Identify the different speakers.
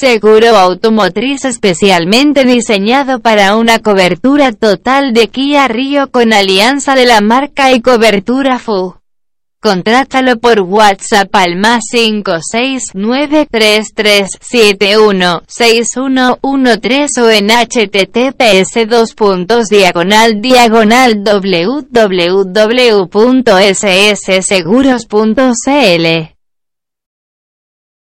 Speaker 1: Seguro automotriz especialmente diseñado para una cobertura total de Kia Río con alianza de la marca y cobertura full. Contrátalo por WhatsApp al más 56933716113 o en https dos diagonal diagonal www.ssseguros.cl